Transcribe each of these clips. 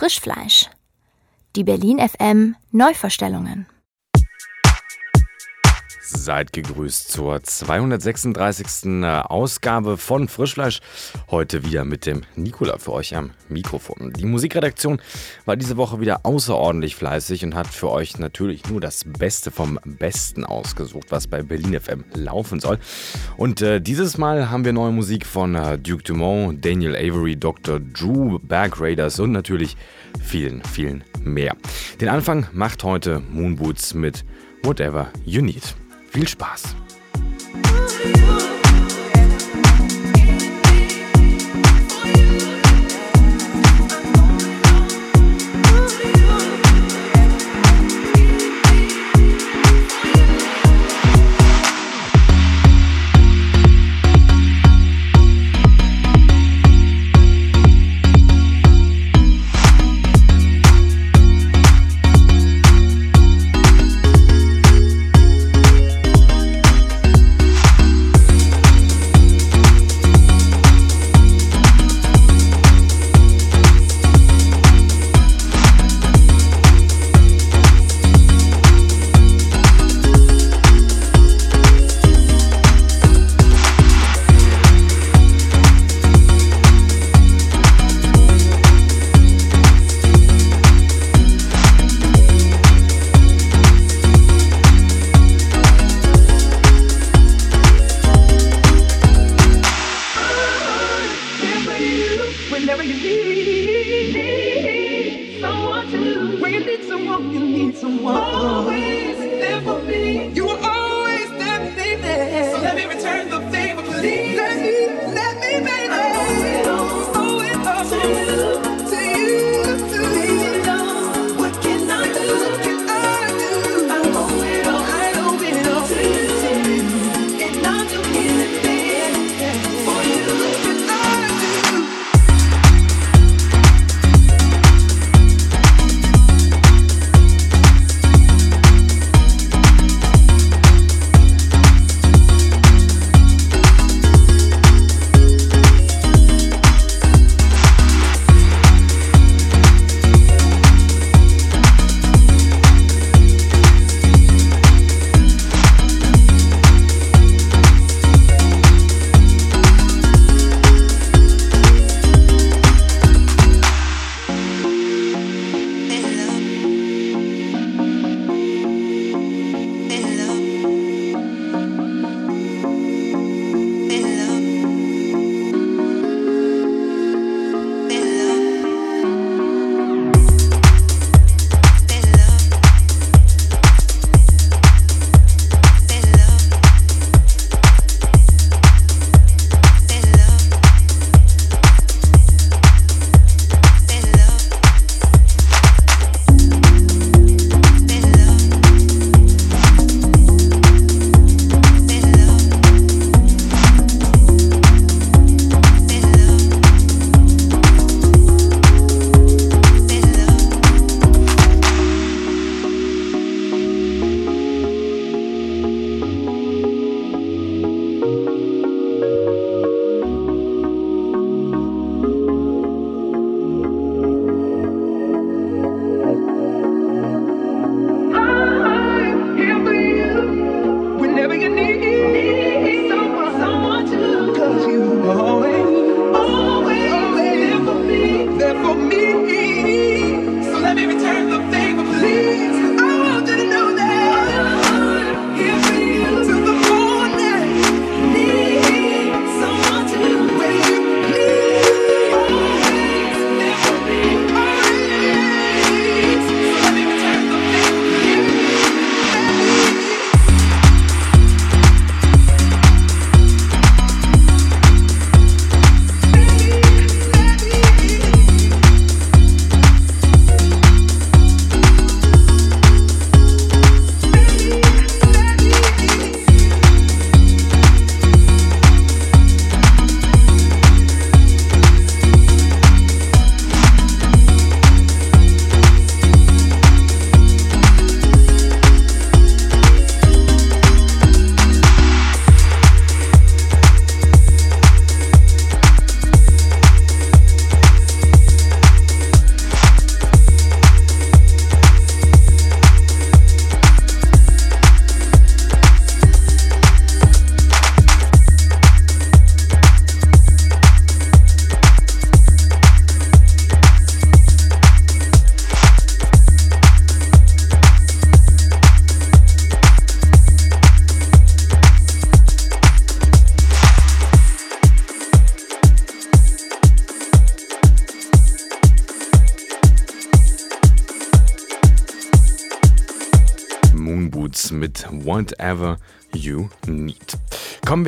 Frischfleisch. Die Berlin FM Neuverstellungen. Seid gegrüßt zur 236. Ausgabe von Frischfleisch. Heute wieder mit dem Nikola für euch am Mikrofon. Die Musikredaktion war diese Woche wieder außerordentlich fleißig und hat für euch natürlich nur das Beste vom Besten ausgesucht, was bei Berlin FM laufen soll. Und äh, dieses Mal haben wir neue Musik von äh, Duke Dumont, Daniel Avery, Dr. Drew, Berg Raiders und natürlich vielen, vielen mehr. Den Anfang macht heute Moonboots mit Whatever You Need. Viel Spaß!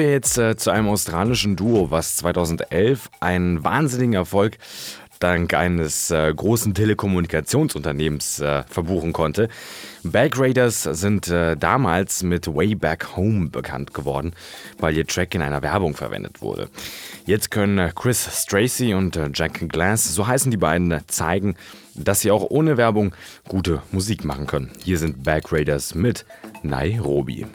Wir jetzt äh, zu einem australischen Duo, was 2011 einen wahnsinnigen Erfolg dank eines äh, großen Telekommunikationsunternehmens äh, verbuchen konnte. Back Raiders sind äh, damals mit Way Back Home bekannt geworden, weil ihr Track in einer Werbung verwendet wurde. Jetzt können äh, Chris Stracy und äh, Jack Glass, so heißen die beiden, zeigen, dass sie auch ohne Werbung gute Musik machen können. Hier sind Back Raiders mit Nairobi.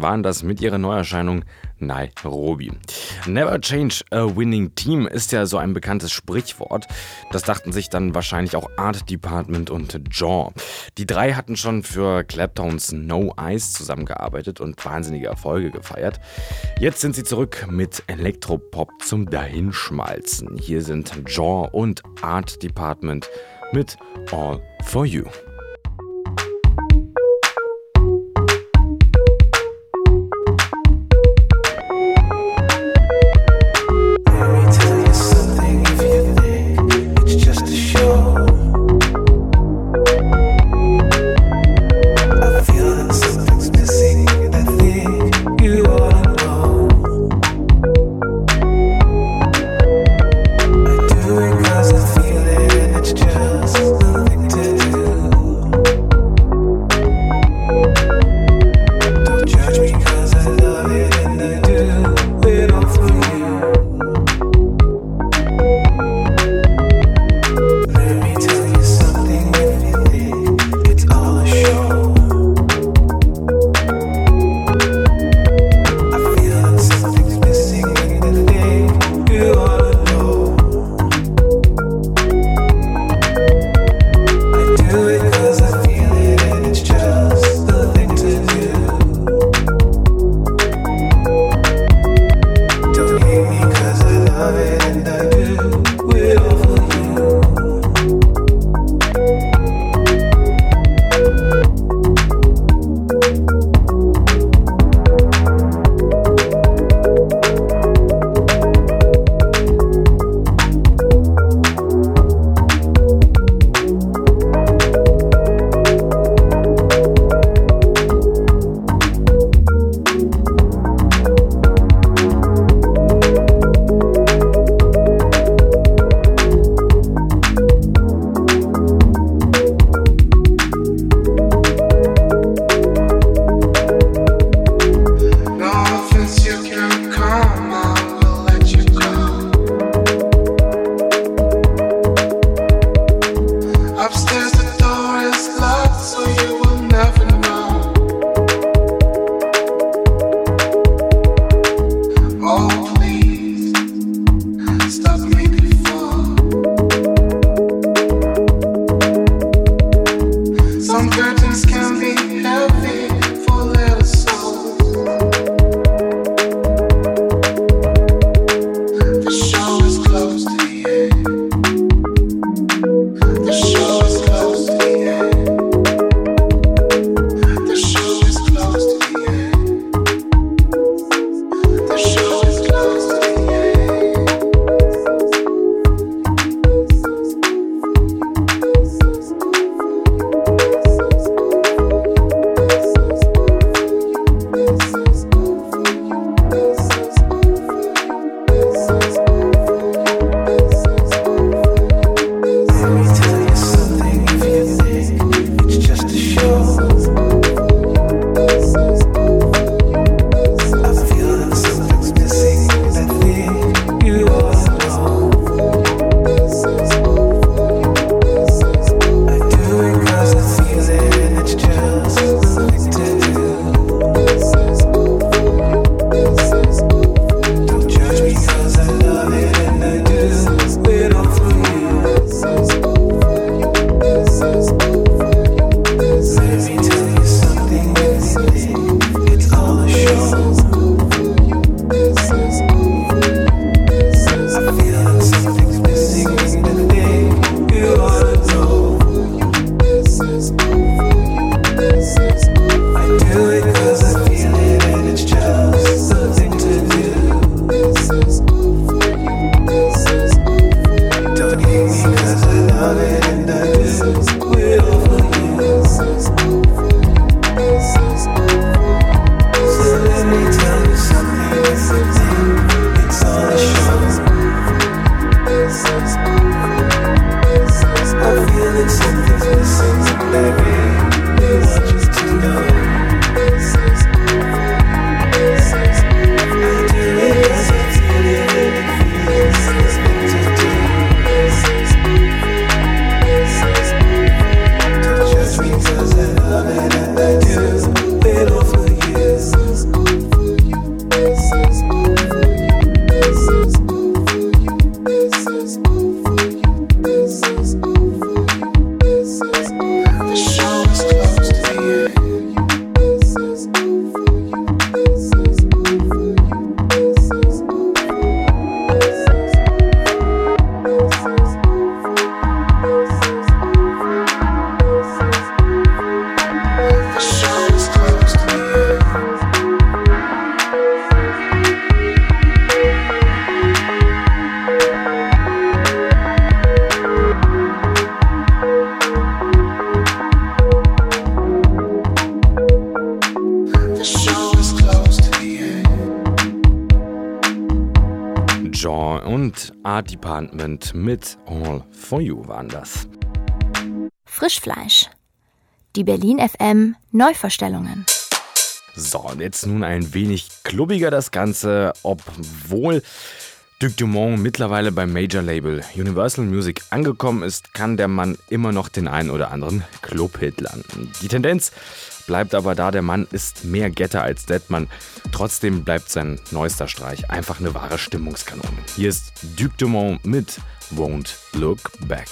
Waren das mit ihrer Neuerscheinung Nairobi. Never change a winning team ist ja so ein bekanntes Sprichwort. Das dachten sich dann wahrscheinlich auch Art Department und Jaw. Die drei hatten schon für Claptowns No Eyes zusammengearbeitet und wahnsinnige Erfolge gefeiert. Jetzt sind sie zurück mit Elektropop zum Dahinschmalzen. Hier sind Jaw und Art Department mit All for You. Art Department mit All for You waren das. Frischfleisch. Die Berlin FM Neuverstellungen. So, und jetzt nun ein wenig klubbiger das Ganze, obwohl Duc Dumont mittlerweile beim Major Label Universal Music angekommen ist, kann der Mann immer noch den einen oder anderen Clubhit landen. Die Tendenz bleibt aber da, der Mann ist mehr Getter als Deadman. Trotzdem bleibt sein neuester Streich einfach eine wahre Stimmungskanone. Hier ist Duc Dumont mit Won't Look Back.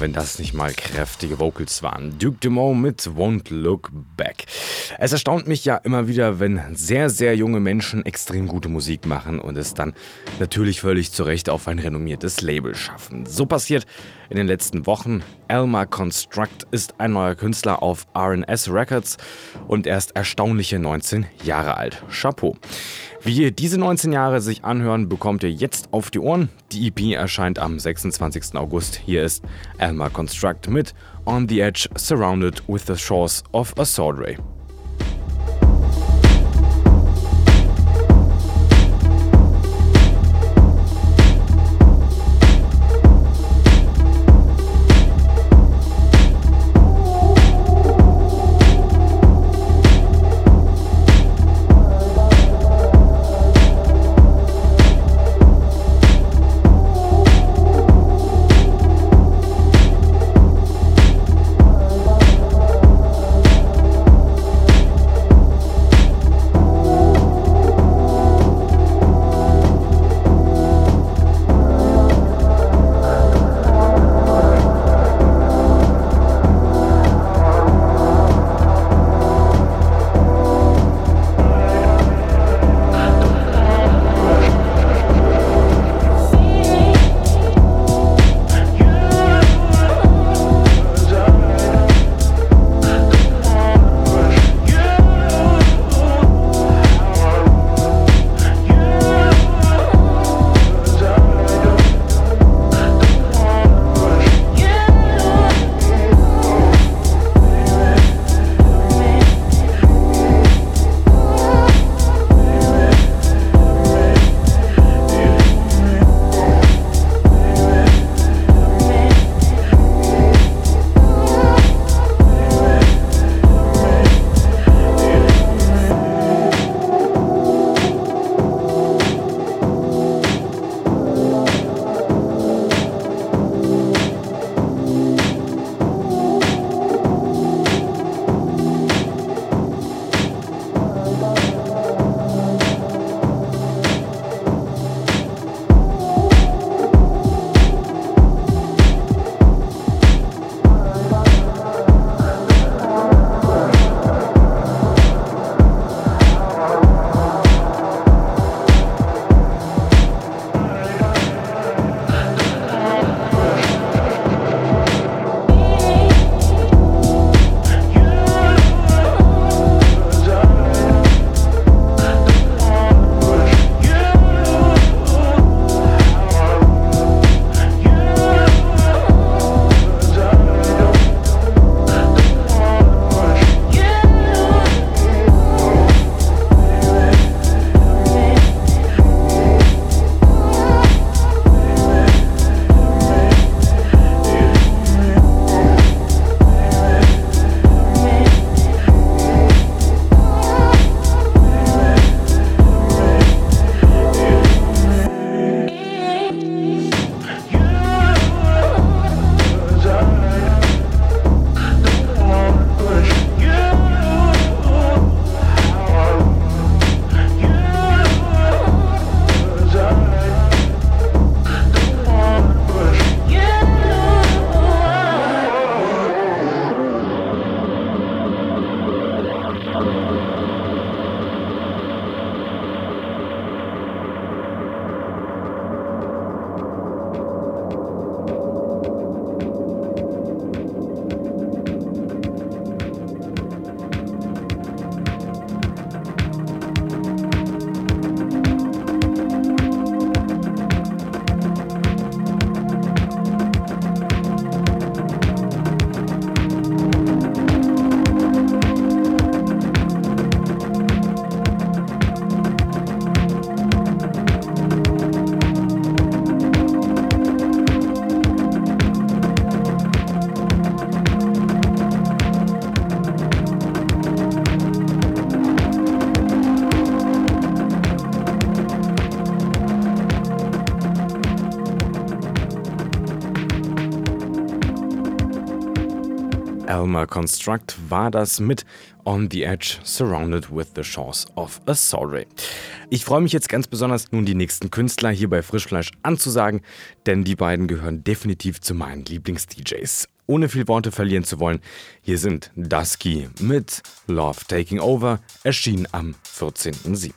Wenn das nicht mal kräftige Vocals waren. Duke Dumont mit Won't Look Back. Es erstaunt mich ja immer wieder, wenn sehr, sehr junge Menschen extrem gute Musik machen und es dann natürlich völlig zu Recht auf ein renommiertes Label schaffen. So passiert in den letzten Wochen. Elmer Construct ist ein neuer Künstler auf RNS Records und er ist erstaunliche 19 Jahre alt. Chapeau. Wie ihr diese 19 Jahre sich anhören, bekommt ihr jetzt auf die Ohren. Die EP erscheint am 26. August. Hier ist Elmer Construct mit On the Edge Surrounded with the Shores of a Sword Ray. Elmer Construct war das mit On the Edge, Surrounded with the Shores of a Sorry. Ich freue mich jetzt ganz besonders, nun die nächsten Künstler hier bei Frischfleisch anzusagen, denn die beiden gehören definitiv zu meinen Lieblings-DJs. ohne viel Worte verlieren zu wollen, hier sind Dusky mit Love Taking Over, erschien am 14.07.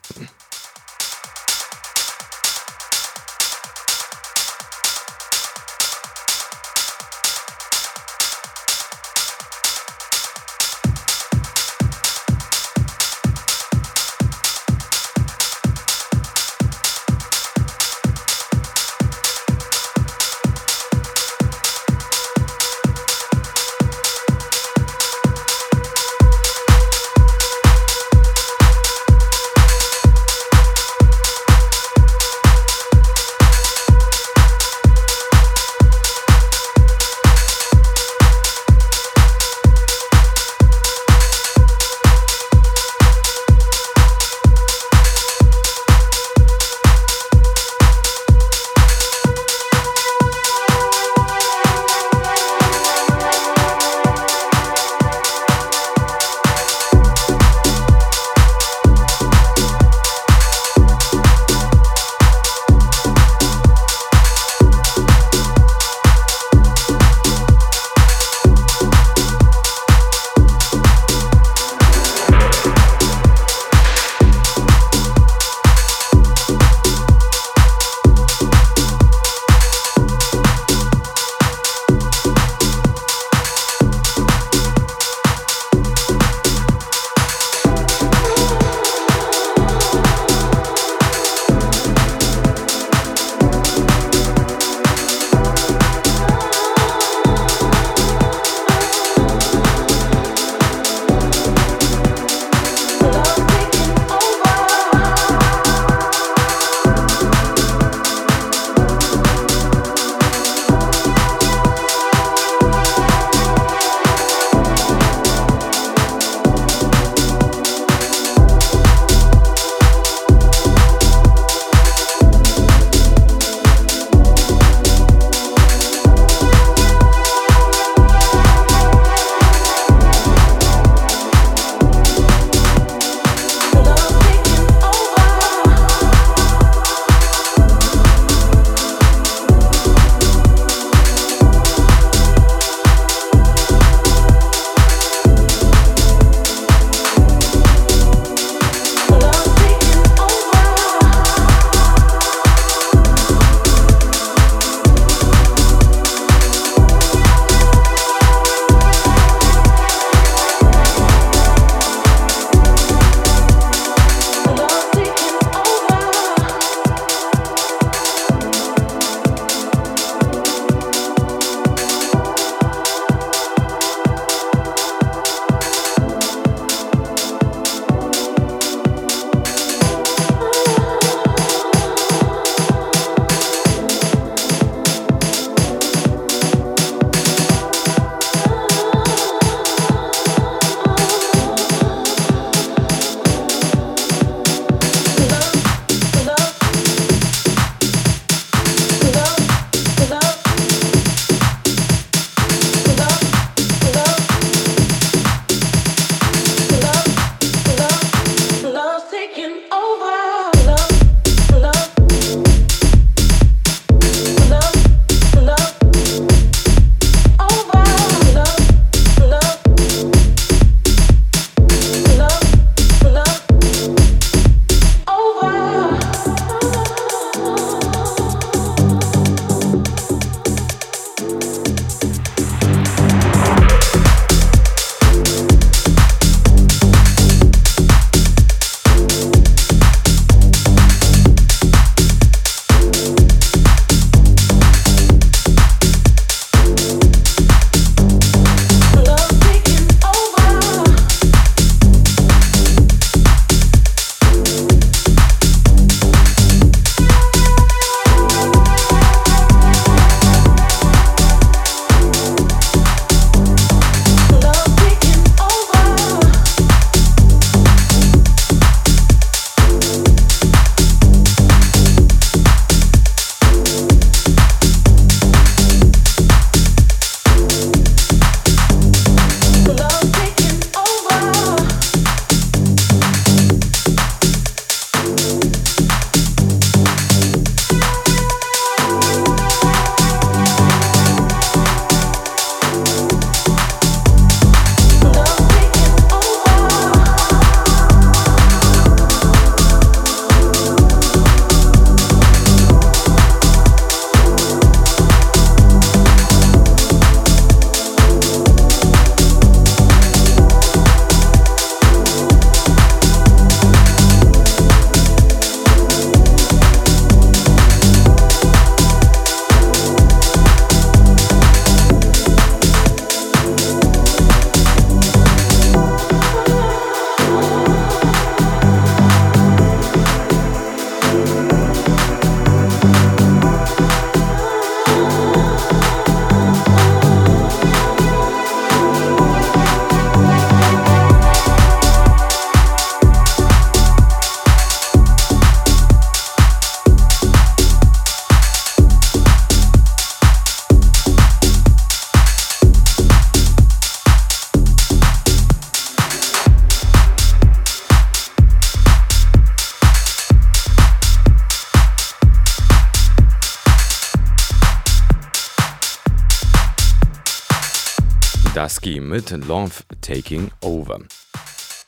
Dusky mit Love Taking Over.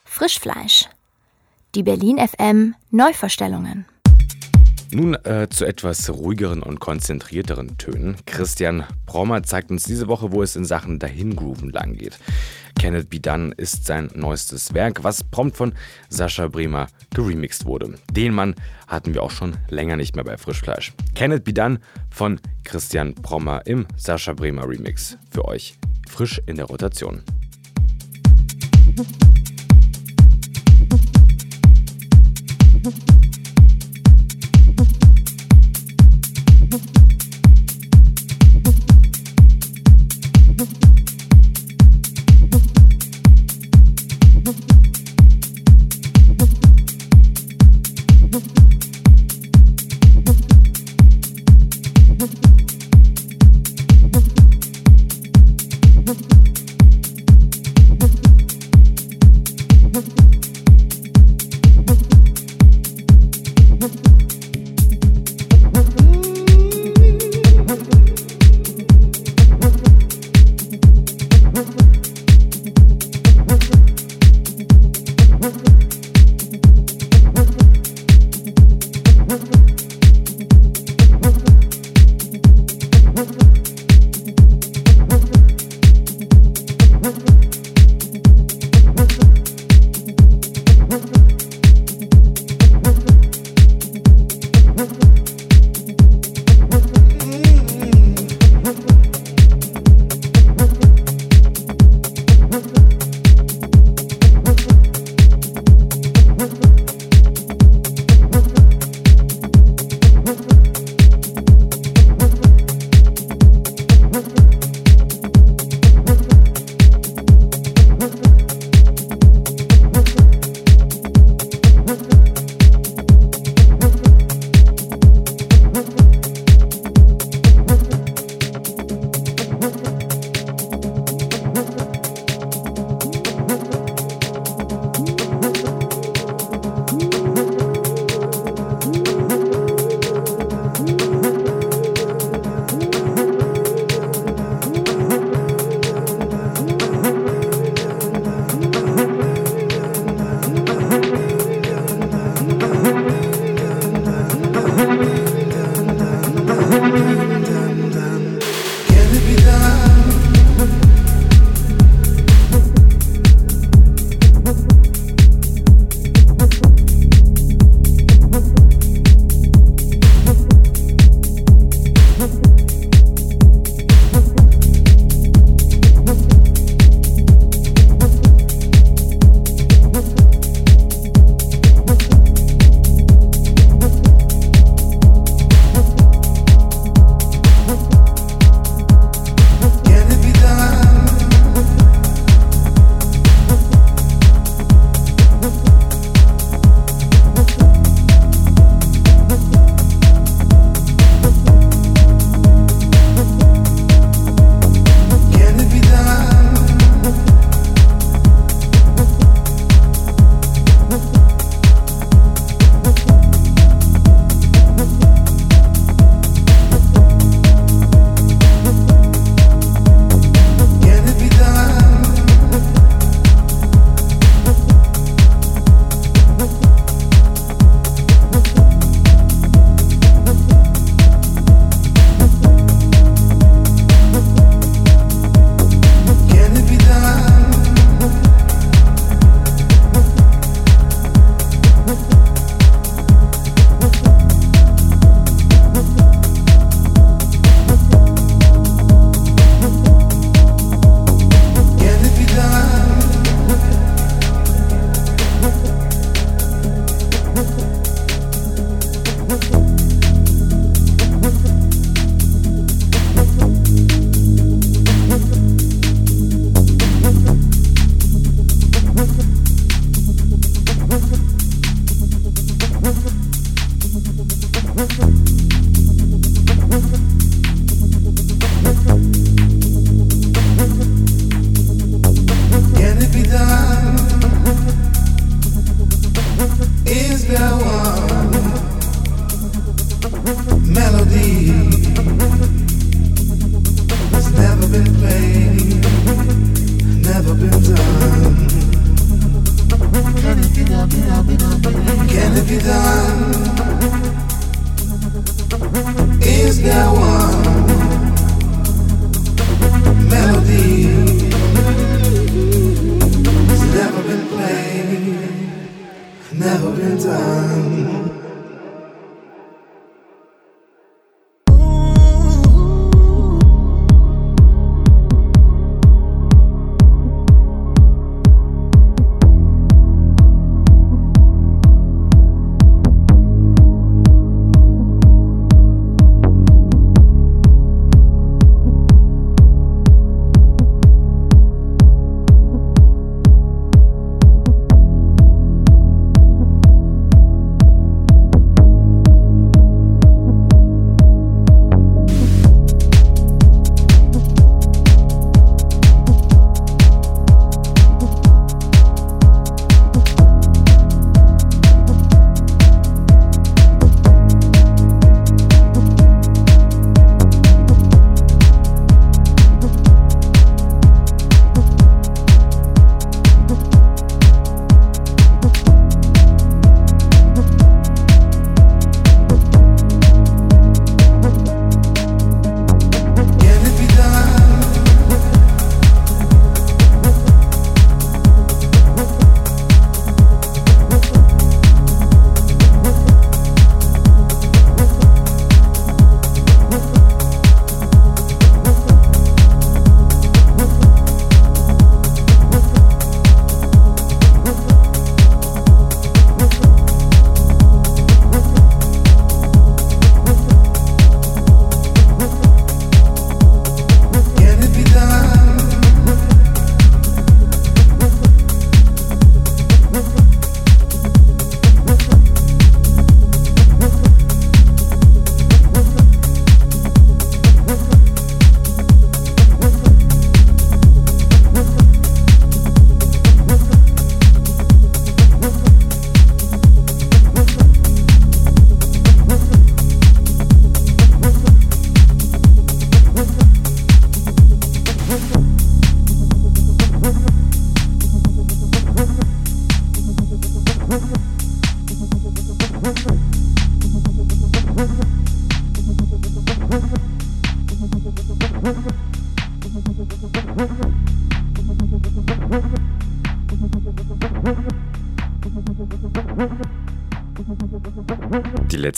Frischfleisch. Die Berlin FM Neuverstellungen. Nun äh, zu etwas ruhigeren und konzentrierteren Tönen. Christian Brommer zeigt uns diese Woche, wo es in Sachen Dahingrooven lang geht. Kenneth Be Done ist sein neuestes Werk, was prompt von Sascha Bremer geremixed wurde. Den Mann hatten wir auch schon länger nicht mehr bei Frischfleisch. Kenneth Be Done von Christian Brommer im Sascha Bremer Remix. Für euch frisch in der Rotation.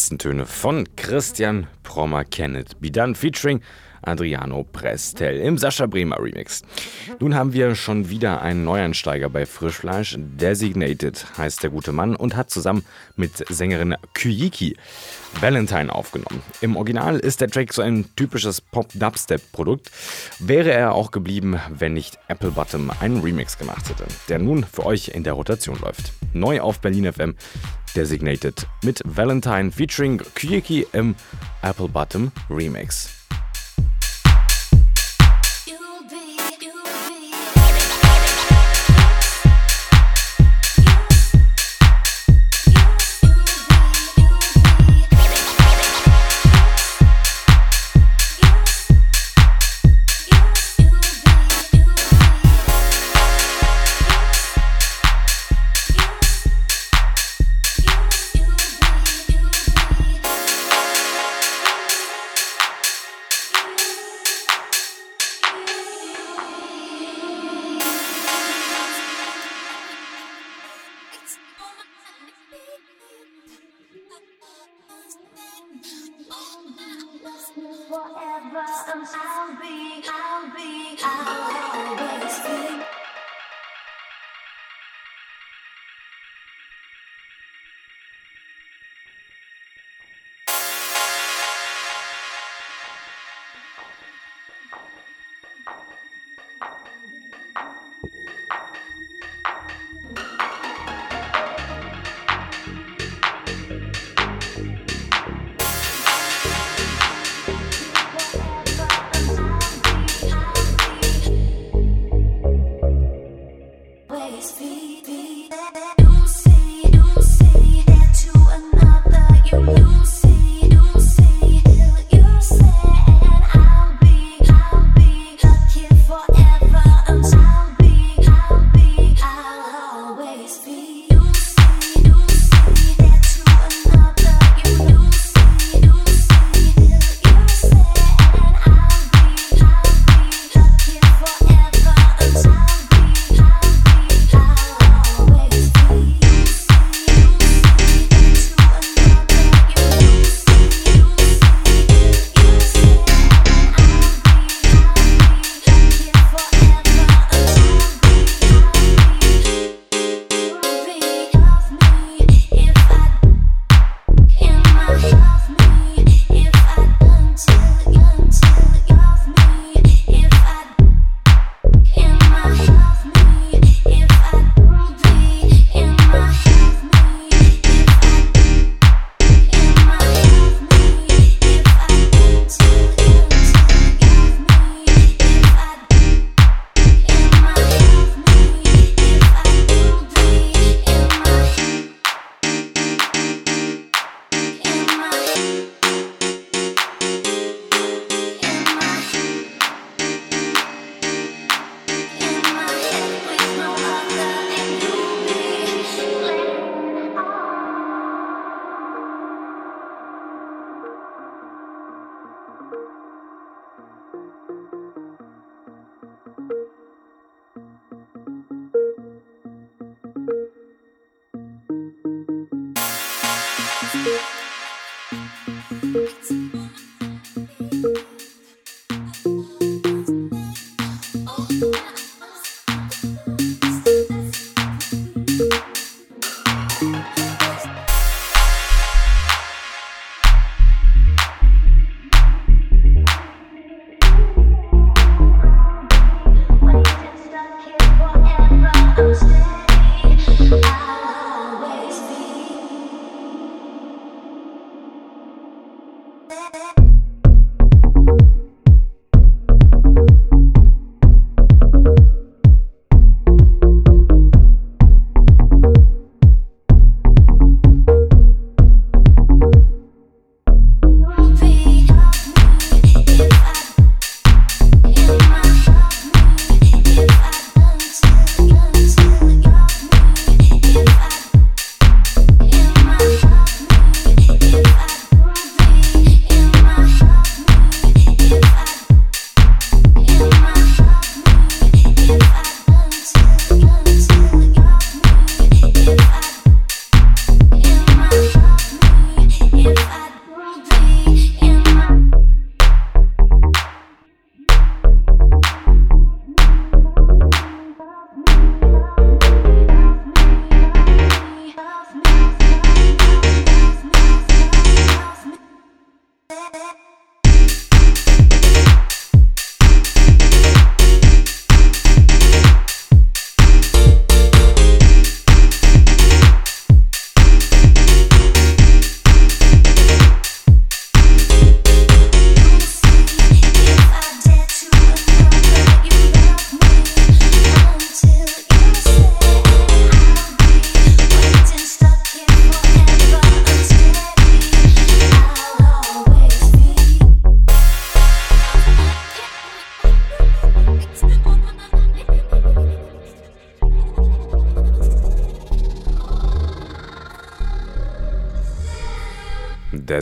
Letzten Töne von Christian Prommer Kenneth Bidan featuring Adriano Prestel im Sascha Bremer Remix. Nun haben wir schon wieder einen Neuansteiger bei Frischfleisch. Designated heißt der gute Mann und hat zusammen mit Sängerin Kyiki Valentine aufgenommen. Im Original ist der Track so ein typisches Pop-Dubstep-Produkt. Wäre er auch geblieben, wenn nicht Apple Bottom einen Remix gemacht hätte, der nun für euch in der Rotation läuft. Neu auf Berlin FM Designated mit Valentine featuring Kyiki im Apple Bottom Remix.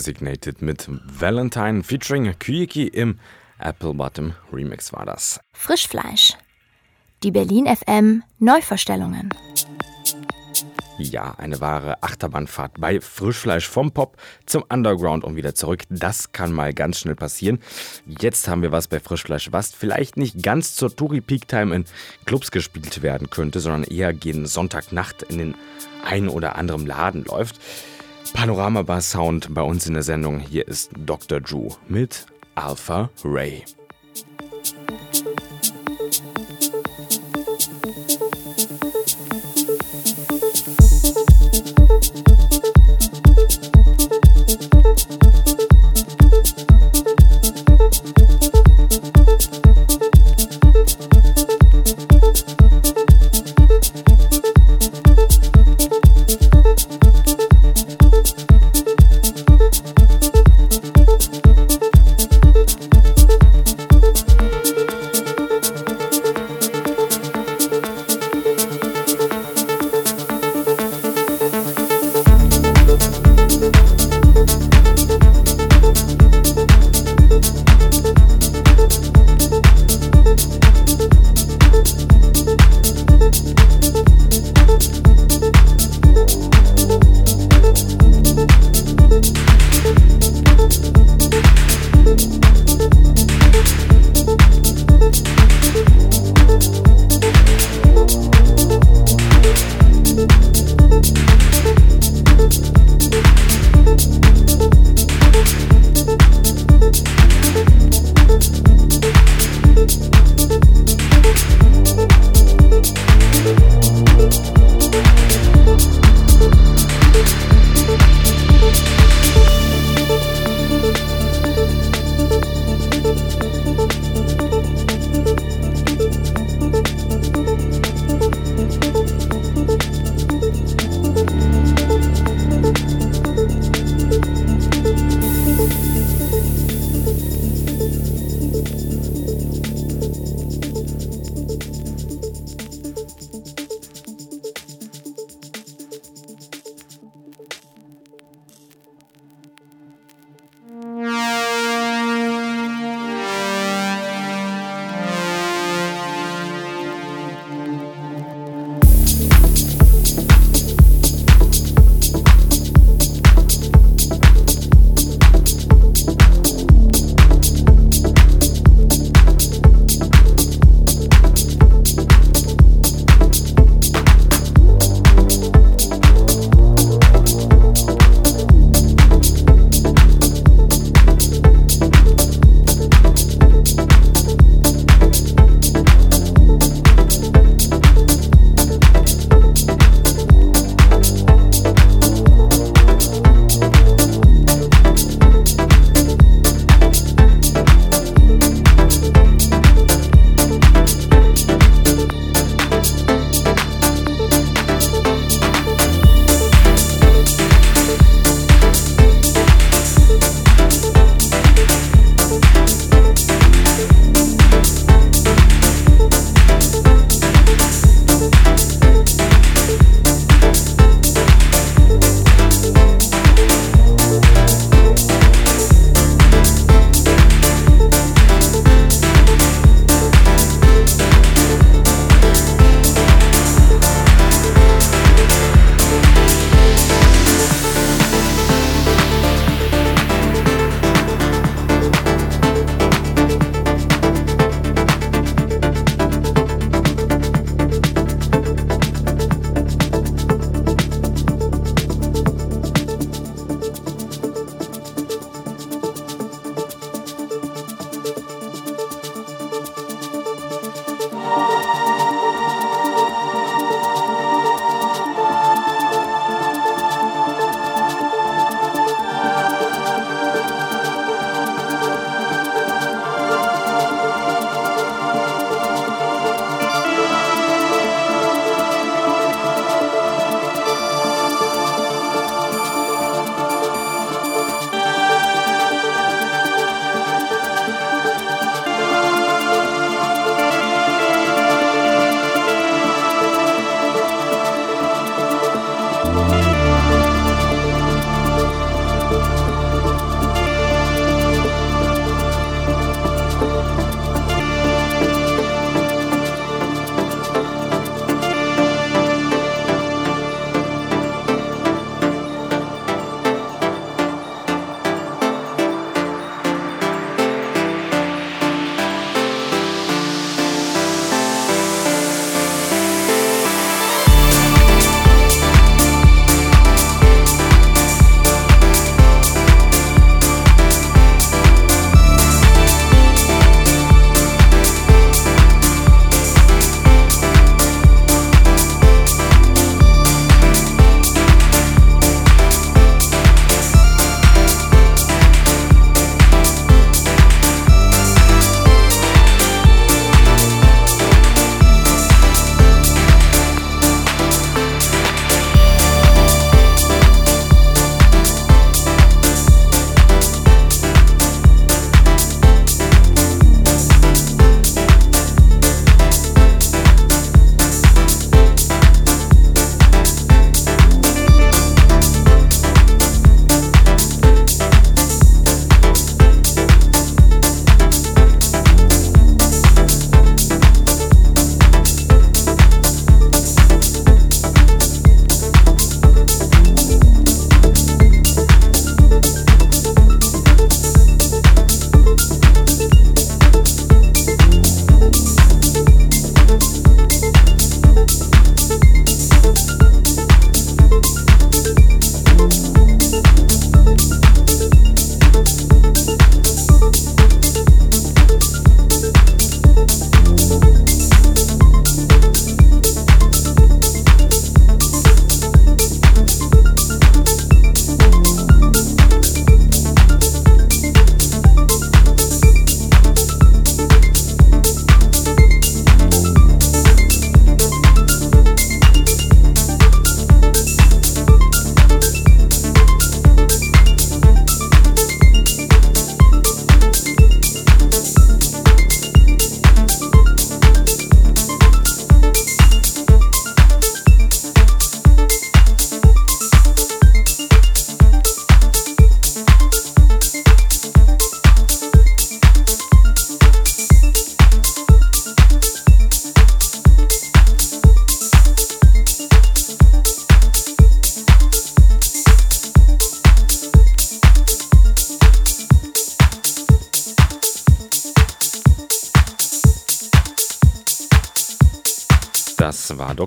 Designated mit Valentine featuring Kyeki im Apple Bottom Remix war das. Frischfleisch. Die Berlin FM Neuverstellungen. Ja, eine wahre Achterbahnfahrt bei Frischfleisch vom Pop zum Underground und wieder zurück. Das kann mal ganz schnell passieren. Jetzt haben wir was bei Frischfleisch, was vielleicht nicht ganz zur Touri Peak Time in Clubs gespielt werden könnte, sondern eher gegen Sonntagnacht in den ein oder anderen Laden läuft. Panorama Bar Sound bei uns in der Sendung. Hier ist Dr. Drew mit Alpha Ray.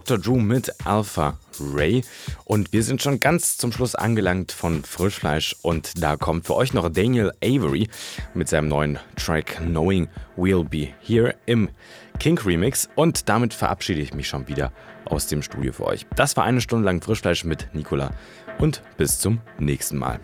Dr. Drew mit Alpha Ray. Und wir sind schon ganz zum Schluss angelangt von Frischfleisch. Und da kommt für euch noch Daniel Avery mit seinem neuen Track Knowing We'll Be Here im Kink Remix. Und damit verabschiede ich mich schon wieder aus dem Studio für euch. Das war eine Stunde lang Frischfleisch mit Nicola. Und bis zum nächsten Mal.